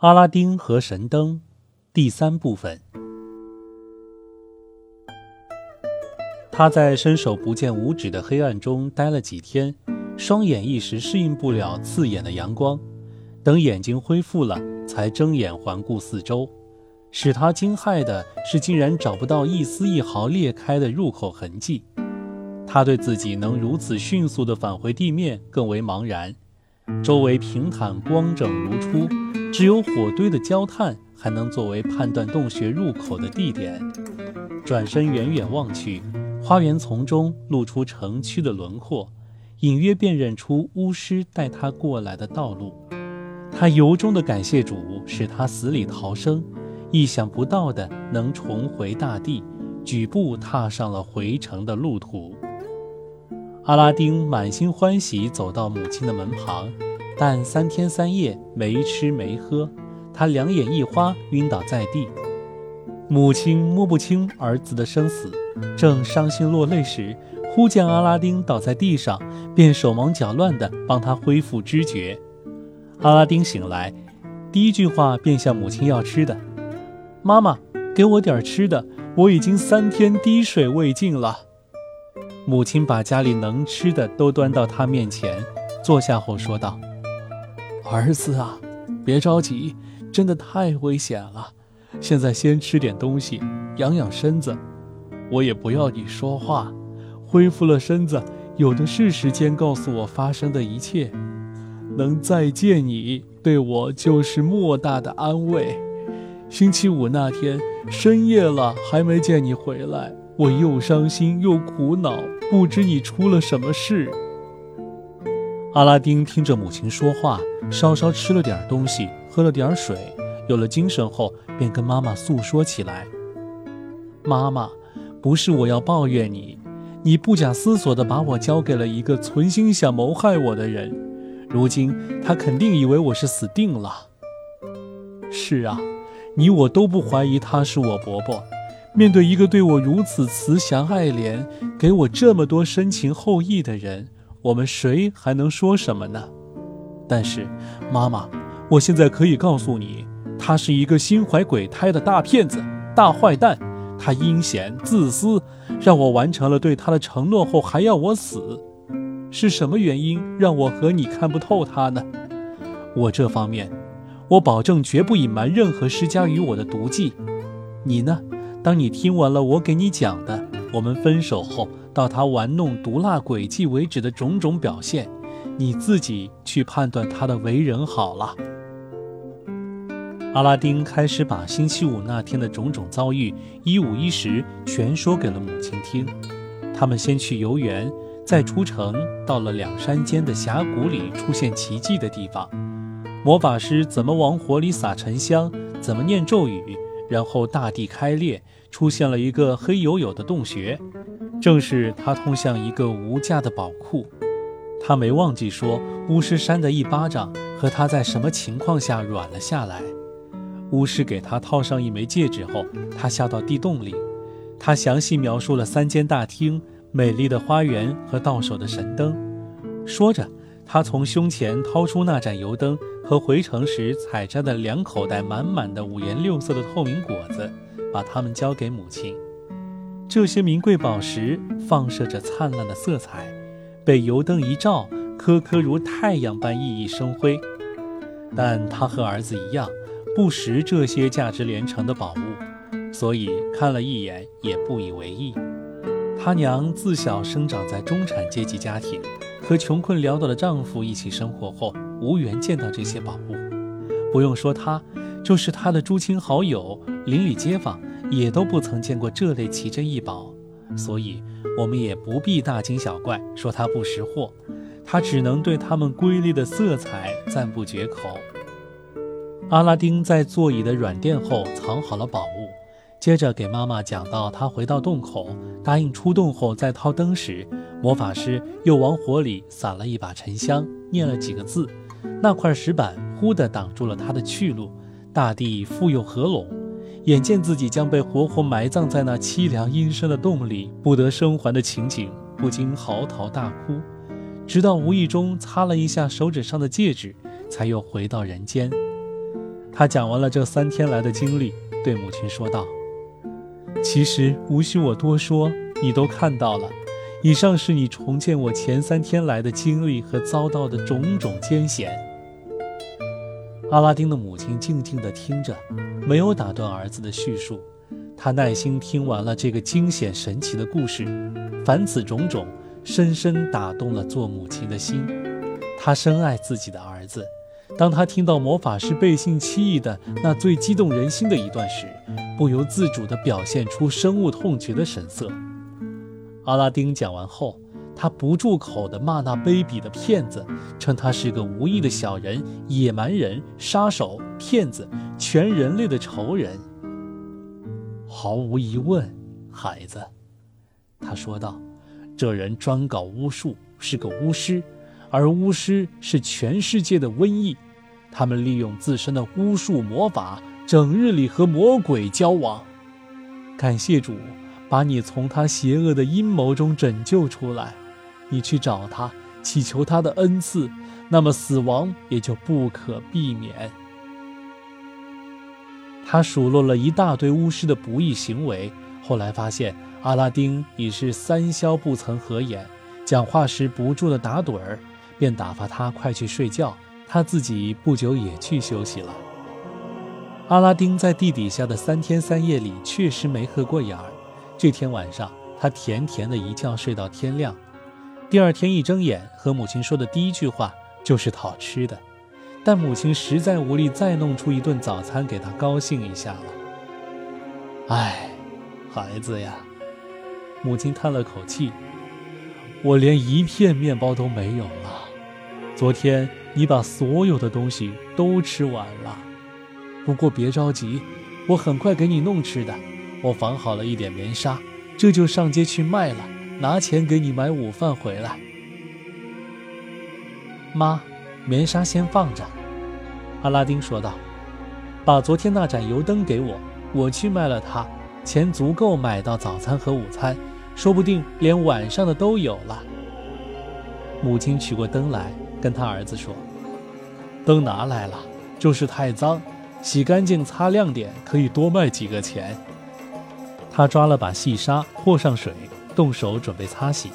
阿拉丁和神灯，第三部分。他在伸手不见五指的黑暗中待了几天，双眼一时适应不了刺眼的阳光。等眼睛恢复了，才睁眼环顾四周。使他惊骇的是，竟然找不到一丝一毫裂开的入口痕迹。他对自己能如此迅速地返回地面更为茫然。周围平坦光整如初。只有火堆的焦炭还能作为判断洞穴入口的地点。转身远远望去，花园丛中露出城区的轮廓，隐约辨认出巫师带他过来的道路。他由衷的感谢主，使他死里逃生，意想不到的能重回大地，举步踏上了回城的路途。阿拉丁满心欢喜走到母亲的门旁。但三天三夜没吃没喝，他两眼一花，晕倒在地。母亲摸不清儿子的生死，正伤心落泪时，忽见阿拉丁倒在地上，便手忙脚乱地帮他恢复知觉。阿拉丁醒来，第一句话便向母亲要吃的：“妈妈，给我点吃的，我已经三天滴水未进了。”母亲把家里能吃的都端到他面前，坐下后说道。儿子啊，别着急，真的太危险了。现在先吃点东西，养养身子。我也不要你说话，恢复了身子，有的是时间告诉我发生的一切。能再见你，对我就是莫大的安慰。星期五那天深夜了，还没见你回来，我又伤心又苦恼，不知你出了什么事。阿拉丁听着母亲说话，稍稍吃了点东西，喝了点水，有了精神后，便跟妈妈诉说起来：“妈妈，不是我要抱怨你，你不假思索地把我交给了一个存心想谋害我的人，如今他肯定以为我是死定了。是啊，你我都不怀疑他是我伯伯。面对一个对我如此慈祥爱怜，给我这么多深情厚谊的人。”我们谁还能说什么呢？但是，妈妈，我现在可以告诉你，他是一个心怀鬼胎的大骗子、大坏蛋。他阴险自私，让我完成了对他的承诺后还要我死。是什么原因让我和你看不透他呢？我这方面，我保证绝不隐瞒任何施加于我的毒计。你呢？当你听完了我给你讲的，我们分手后。到他玩弄毒辣诡计为止的种种表现，你自己去判断他的为人好了。阿拉丁开始把星期五那天的种种遭遇一五一十全说给了母亲听。他们先去游园，再出城，到了两山间的峡谷里出现奇迹的地方。魔法师怎么往火里撒沉香，怎么念咒语，然后大地开裂，出现了一个黑黝黝的洞穴。正是他通向一个无价的宝库，他没忘记说巫师扇的一巴掌和他在什么情况下软了下来。巫师给他套上一枚戒指后，他下到地洞里。他详细描述了三间大厅、美丽的花园和到手的神灯。说着，他从胸前掏出那盏油灯和回城时采摘的两口袋满满的五颜六色的透明果子，把它们交给母亲。这些名贵宝石放射着灿烂的色彩，被油灯一照，颗颗如太阳般熠熠生辉。但他和儿子一样，不识这些价值连城的宝物，所以看了一眼也不以为意。他娘自小生长在中产阶级家庭，和穷困潦倒的丈夫一起生活后，无缘见到这些宝物。不用说他，就是他的诸亲好友、邻里街坊。也都不曾见过这类奇珍异宝，所以我们也不必大惊小怪，说他不识货。他只能对他们瑰丽的色彩赞不绝口。阿拉丁在座椅的软垫后藏好了宝物，接着给妈妈讲到他回到洞口，答应出洞后再掏灯时，魔法师又往火里撒了一把沉香，念了几个字，那块石板忽地挡住了他的去路，大地复又合拢。眼见自己将被活活埋葬在那凄凉阴森的洞里，不得生还的情景，不禁嚎啕大哭。直到无意中擦了一下手指上的戒指，才又回到人间。他讲完了这三天来的经历，对母亲说道：“其实无需我多说，你都看到了。以上是你重建我前三天来的经历和遭到的种种艰险。”阿拉丁的母亲静静地听着，没有打断儿子的叙述。他耐心听完了这个惊险神奇的故事，凡此种种，深深打动了做母亲的心。她深爱自己的儿子。当他听到魔法师背信弃义的那最激动人心的一段时，不由自主地表现出深恶痛绝的神色。阿拉丁讲完后，他不住口地骂那卑鄙的骗子，称他是个无义的小人、野蛮人、杀手、骗子，全人类的仇人。毫无疑问，孩子，他说道：“这人专搞巫术，是个巫师，而巫师是全世界的瘟疫。”他们利用自身的巫术魔法，整日里和魔鬼交往。感谢主，把你从他邪恶的阴谋中拯救出来。你去找他，祈求他的恩赐，那么死亡也就不可避免。他数落了一大堆巫师的不义行为，后来发现阿拉丁已是三宵不曾合眼，讲话时不住的打盹儿，便打发他快去睡觉。他自己不久也去休息了。阿拉丁在地底下的三天三夜里确实没合过眼儿。这天晚上，他甜甜的一觉睡到天亮。第二天一睁眼，和母亲说的第一句话就是讨吃的。但母亲实在无力再弄出一顿早餐给他高兴一下了。唉，孩子呀，母亲叹了口气：“我连一片面包都没有了。昨天。”你把所有的东西都吃完了，不过别着急，我很快给你弄吃的。我缝好了一点棉纱，这就上街去卖了，拿钱给你买午饭回来。妈，棉纱先放着。阿拉丁说道：“把昨天那盏油灯给我，我去卖了它，钱足够买到早餐和午餐，说不定连晚上的都有了。”母亲取过灯来。跟他儿子说：“灯拿来了，就是太脏，洗干净擦亮点，可以多卖几个钱。”他抓了把细沙，和上水，动手准备擦洗。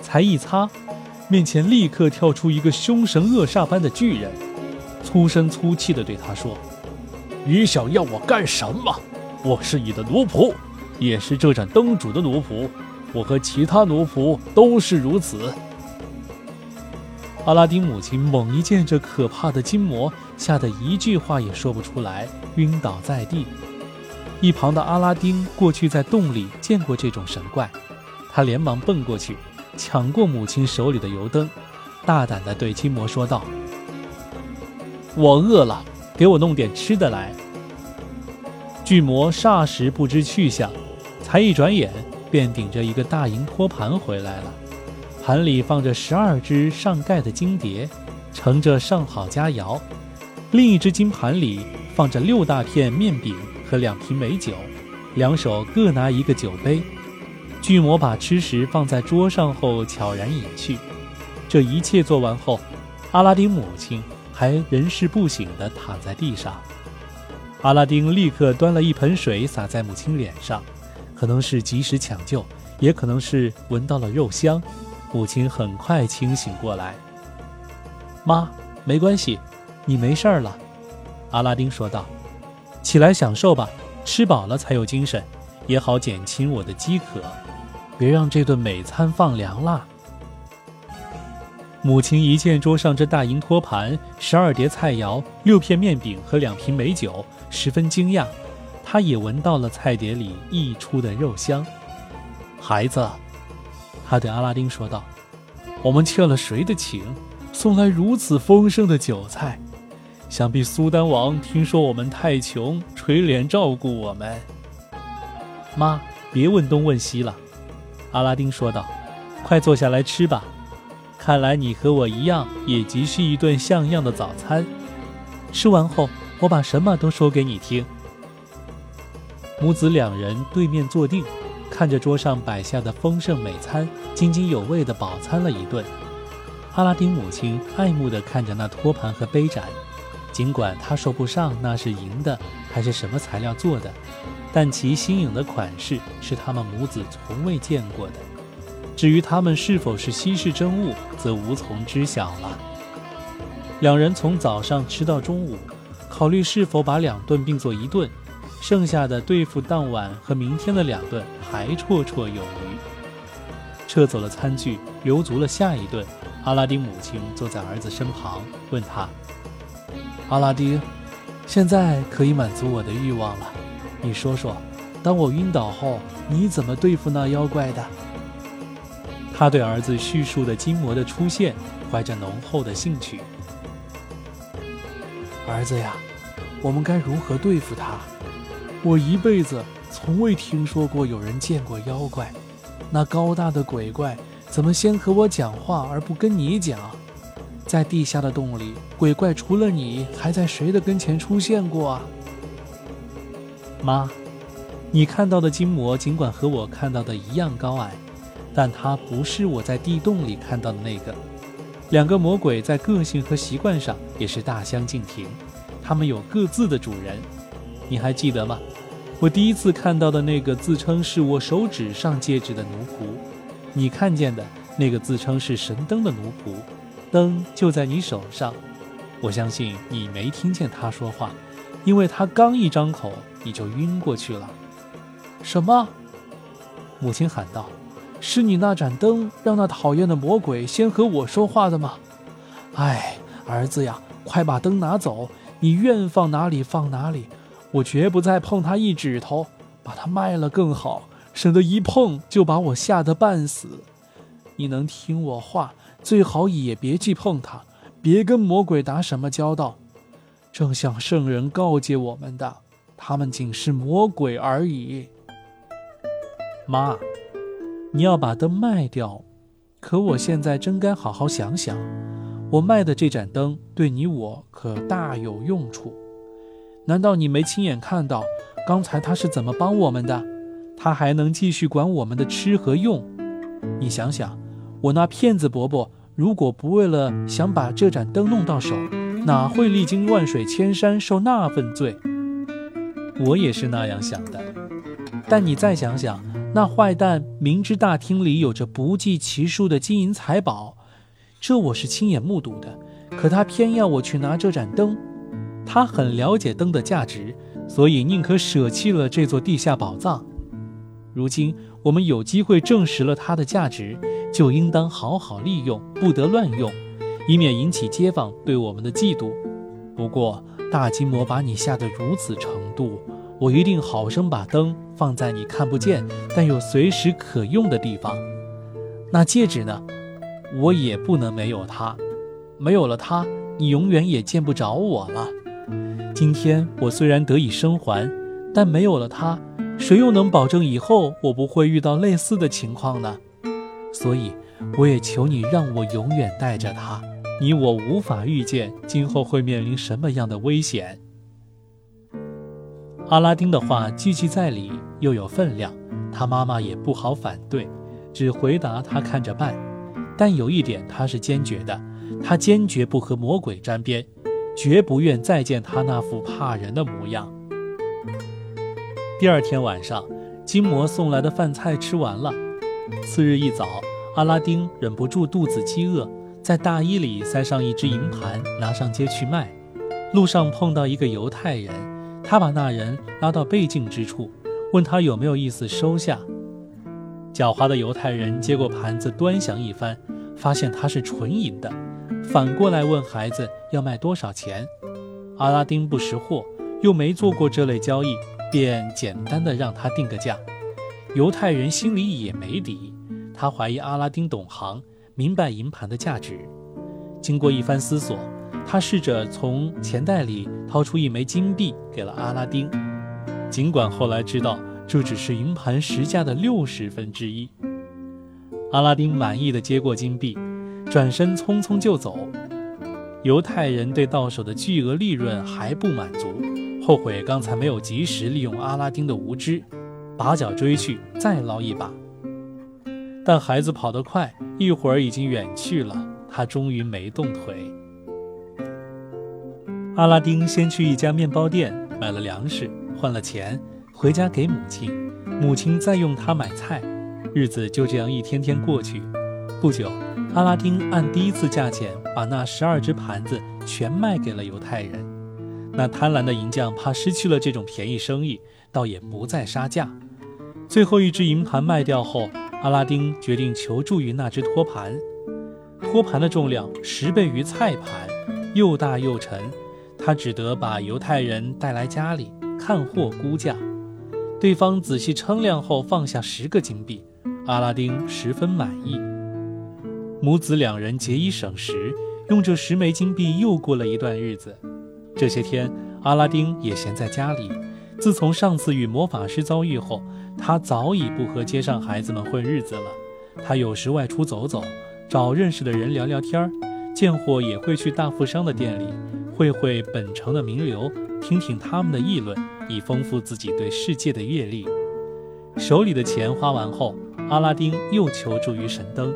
才一擦，面前立刻跳出一个凶神恶煞般的巨人，粗声粗气地对他说：“你想要我干什么？我是你的奴仆，也是这盏灯主的奴仆，我和其他奴仆都是如此。”阿拉丁母亲猛一见这可怕的金魔，吓得一句话也说不出来，晕倒在地。一旁的阿拉丁过去在洞里见过这种神怪，他连忙奔过去，抢过母亲手里的油灯，大胆地对金魔说道：“我饿了，给我弄点吃的来。”巨魔霎时不知去向，才一转眼便顶着一个大银托盘回来了。盘里放着十二只上盖的金碟，盛着上好佳肴；另一只金盘里放着六大片面饼和两瓶美酒，两手各拿一个酒杯。巨魔把吃食放在桌上后，悄然隐去。这一切做完后，阿拉丁母亲还人事不省地躺在地上。阿拉丁立刻端了一盆水洒在母亲脸上，可能是及时抢救，也可能是闻到了肉香。母亲很快清醒过来。妈，没关系，你没事了。阿拉丁说道：“起来享受吧，吃饱了才有精神，也好减轻我的饥渴。别让这顿美餐放凉了。”母亲一见桌上这大银托盘、十二碟菜肴、六片面饼和两瓶美酒，十分惊讶。她也闻到了菜碟里溢出的肉香。孩子。他对阿拉丁说道：“我们欠了谁的情，送来如此丰盛的酒菜？想必苏丹王听说我们太穷，垂脸照顾我们。”妈，别问东问西了。”阿拉丁说道，“快坐下来吃吧。看来你和我一样，也急需一顿像样的早餐。吃完后，我把什么都说给你听。”母子两人对面坐定。看着桌上摆下的丰盛美餐，津津有味地饱餐了一顿。阿拉丁母亲爱慕地看着那托盘和杯盏，尽管他说不上那是银的还是什么材料做的，但其新颖的款式是他们母子从未见过的。至于他们是否是稀世珍物，则无从知晓了。两人从早上吃到中午，考虑是否把两顿并作一顿，剩下的对付当晚和明天的两顿还绰绰有余。撤走了餐具，留足了下一顿。阿拉丁母亲坐在儿子身旁，问他：“阿拉丁，现在可以满足我的欲望了。你说说，当我晕倒后，你怎么对付那妖怪的？”他对儿子叙述的金魔的出现，怀着浓厚的兴趣。儿子呀，我们该如何对付他？我一辈子从未听说过有人见过妖怪，那高大的鬼怪。怎么先和我讲话而不跟你讲？在地下的洞里，鬼怪除了你，还在谁的跟前出现过啊？妈，你看到的金魔尽管和我看到的一样高矮，但它不是我在地洞里看到的那个。两个魔鬼在个性和习惯上也是大相径庭，他们有各自的主人。你还记得吗？我第一次看到的那个自称是我手指上戒指的奴仆。你看见的那个自称是神灯的奴仆，灯就在你手上。我相信你没听见他说话，因为他刚一张口，你就晕过去了。什么？母亲喊道：“是你那盏灯让那讨厌的魔鬼先和我说话的吗？”哎，儿子呀，快把灯拿走！你愿放哪里放哪里，我绝不再碰它一指头，把它卖了更好。省得一碰就把我吓得半死。你能听我话，最好也别去碰它，别跟魔鬼打什么交道。正像圣人告诫我们的，他们仅是魔鬼而已。妈，你要把灯卖掉，可我现在真该好好想想，我卖的这盏灯对你我可大有用处。难道你没亲眼看到刚才他是怎么帮我们的？他还能继续管我们的吃和用，你想想，我那骗子伯伯如果不为了想把这盏灯弄到手，哪会历经万水千山受那份罪？我也是那样想的。但你再想想，那坏蛋明知大厅里有着不计其数的金银财宝，这我是亲眼目睹的，可他偏要我去拿这盏灯。他很了解灯的价值，所以宁可舍弃了这座地下宝藏。如今我们有机会证实了它的价值，就应当好好利用，不得乱用，以免引起街坊对我们的嫉妒。不过大金魔把你吓得如此程度，我一定好生把灯放在你看不见但又随时可用的地方。那戒指呢？我也不能没有它，没有了它，你永远也见不着我了。今天我虽然得以生还，但没有了它。谁又能保证以后我不会遇到类似的情况呢？所以，我也求你让我永远带着它。你我无法预见今后会面临什么样的危险。阿拉丁的话句句在理，又有分量，他妈妈也不好反对，只回答他看着办。但有一点他是坚决的，他坚决不和魔鬼沾边，绝不愿再见他那副怕人的模样。第二天晚上，金魔送来的饭菜吃完了。次日一早，阿拉丁忍不住肚子饥饿，在大衣里塞上一只银盘，拿上街去卖。路上碰到一个犹太人，他把那人拉到背镜之处，问他有没有意思收下。狡猾的犹太人接过盘子，端详一番，发现它是纯银的，反过来问孩子要卖多少钱。阿拉丁不识货，又没做过这类交易。便简单的让他定个价，犹太人心里也没底，他怀疑阿拉丁懂行，明白银盘的价值。经过一番思索，他试着从钱袋里掏出一枚金币给了阿拉丁，尽管后来知道这只是银盘实价的六十分之一。阿拉丁满意的接过金币，转身匆匆就走。犹太人对到手的巨额利润还不满足。后悔刚才没有及时利用阿拉丁的无知，拔脚追去，再捞一把。但孩子跑得快，一会儿已经远去了。他终于没动腿。阿拉丁先去一家面包店买了粮食，换了钱，回家给母亲，母亲再用它买菜，日子就这样一天天过去。不久，阿拉丁按第一次价钱把那十二只盘子全卖给了犹太人。那贪婪的银匠怕失去了这种便宜生意，倒也不再杀价。最后一只银盘卖掉后，阿拉丁决定求助于那只托盘。托盘的重量十倍于菜盘，又大又沉，他只得把犹太人带来家里看货估价。对方仔细称量后放下十个金币，阿拉丁十分满意。母子两人节衣省食，用这十枚金币又过了一段日子。这些天，阿拉丁也闲在家里。自从上次与魔法师遭遇后，他早已不和街上孩子们混日子了。他有时外出走走，找认识的人聊聊天儿；见货也会去大富商的店里，会会本城的名流，听听他们的议论，以丰富自己对世界的阅历。手里的钱花完后，阿拉丁又求助于神灯。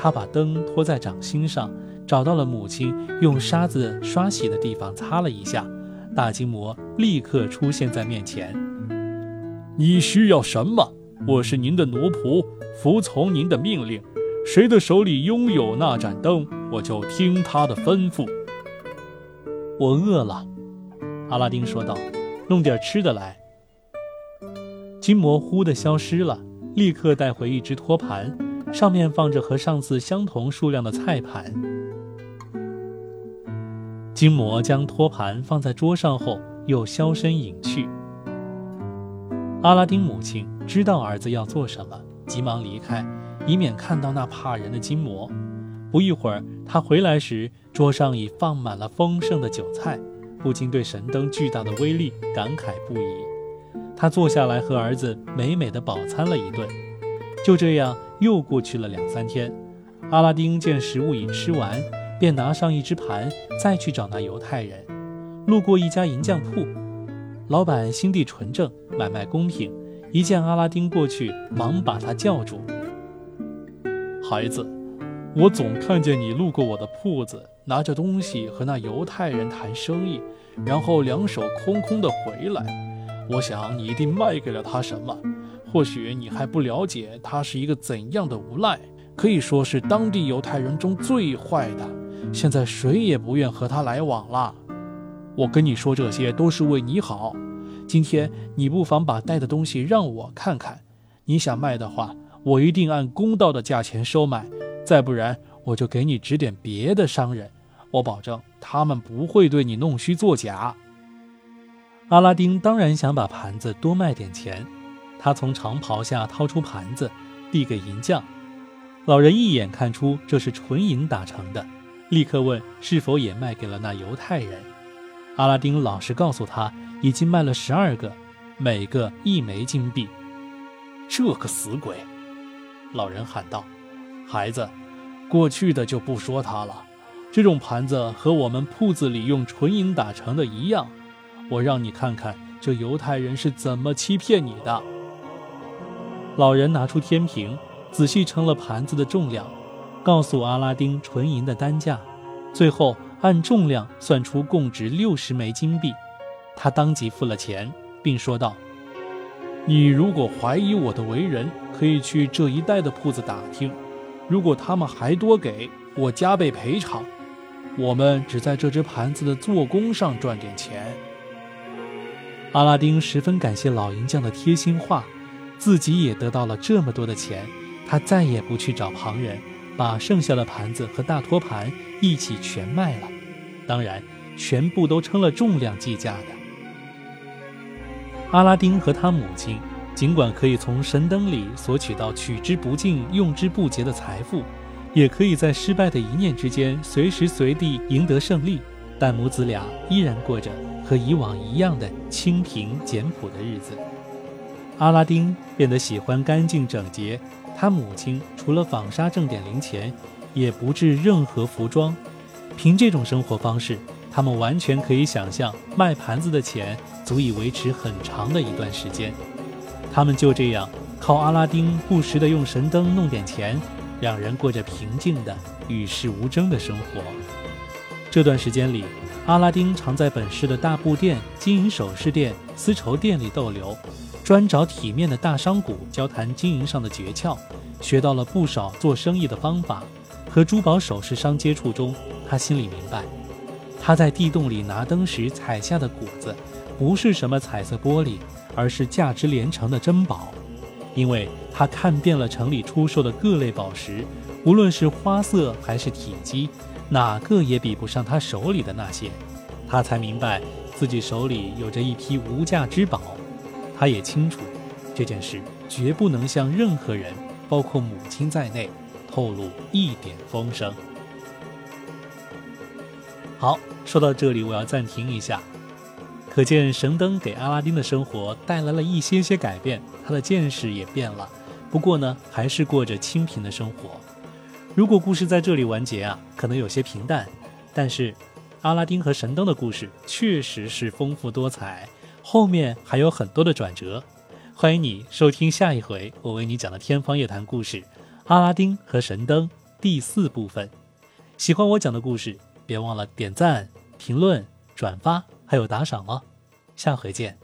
他把灯托在掌心上。找到了母亲用沙子刷洗的地方，擦了一下，大金魔立刻出现在面前。你需要什么？我是您的奴仆，服从您的命令。谁的手里拥有那盏灯，我就听他的吩咐。我饿了，阿拉丁说道：“弄点吃的来。”金魔忽地消失了，立刻带回一只托盘，上面放着和上次相同数量的菜盘。金魔将托盘放在桌上后，又销声隐去。阿拉丁母亲知道儿子要做什么，急忙离开，以免看到那怕人的金魔。不一会儿，他回来时，桌上已放满了丰盛的酒菜，不禁对神灯巨大的威力感慨不已。他坐下来和儿子美美的饱餐了一顿。就这样，又过去了两三天。阿拉丁见食物已吃完。便拿上一只盘，再去找那犹太人。路过一家银匠铺，老板心地纯正，买卖公平。一见阿拉丁过去，忙把他叫住：“孩子，我总看见你路过我的铺子，拿着东西和那犹太人谈生意，然后两手空空的回来。我想你一定卖给了他什么。或许你还不了解他是一个怎样的无赖，可以说是当地犹太人中最坏的。”现在谁也不愿和他来往了。我跟你说这些都是为你好。今天你不妨把带的东西让我看看。你想卖的话，我一定按公道的价钱收买；再不然，我就给你指点别的商人。我保证他们不会对你弄虚作假。阿拉丁当然想把盘子多卖点钱。他从长袍下掏出盘子，递给银匠。老人一眼看出这是纯银打成的。立刻问是否也卖给了那犹太人。阿拉丁老实告诉他，已经卖了十二个，每个一枚金币。这个死鬼！老人喊道：“孩子，过去的就不说他了。这种盘子和我们铺子里用纯银打成的一样。我让你看看这犹太人是怎么欺骗你的。”老人拿出天平，仔细称了盘子的重量。告诉阿拉丁纯银的单价，最后按重量算出共值六十枚金币。他当即付了钱，并说道：“你如果怀疑我的为人，可以去这一带的铺子打听。如果他们还多给我加倍赔偿，我们只在这只盘子的做工上赚点钱。”阿拉丁十分感谢老银匠的贴心话，自己也得到了这么多的钱，他再也不去找旁人。把剩下的盘子和大托盘一起全卖了，当然，全部都称了重量计价的。阿拉丁和他母亲尽管可以从神灯里索取到取之不尽、用之不竭的财富，也可以在失败的一念之间随时随地赢得胜利，但母子俩依然过着和以往一样的清贫简朴的日子。阿拉丁变得喜欢干净整洁。他母亲除了纺纱挣点零钱，也不制任何服装。凭这种生活方式，他们完全可以想象卖盘子的钱足以维持很长的一段时间。他们就这样靠阿拉丁不时的用神灯弄点钱，两人过着平静的与世无争的生活。这段时间里，阿拉丁常在本市的大布店、金银首饰店、丝绸店里逗留，专找体面的大商贾交谈经营上的诀窍，学到了不少做生意的方法。和珠宝首饰商接触中，他心里明白，他在地洞里拿灯时采下的果子，不是什么彩色玻璃，而是价值连城的珍宝。因为他看遍了城里出售的各类宝石，无论是花色还是体积，哪个也比不上他手里的那些。他才明白自己手里有着一批无价之宝。他也清楚，这件事绝不能向任何人，包括母亲在内。透露一点风声。好，说到这里，我要暂停一下。可见神灯给阿拉丁的生活带来了一些些改变，他的见识也变了。不过呢，还是过着清贫的生活。如果故事在这里完结啊，可能有些平淡。但是，阿拉丁和神灯的故事确实是丰富多彩，后面还有很多的转折。欢迎你收听下一回我为你讲的天方夜谭故事。阿拉丁和神灯第四部分，喜欢我讲的故事，别忘了点赞、评论、转发，还有打赏哦。下回见。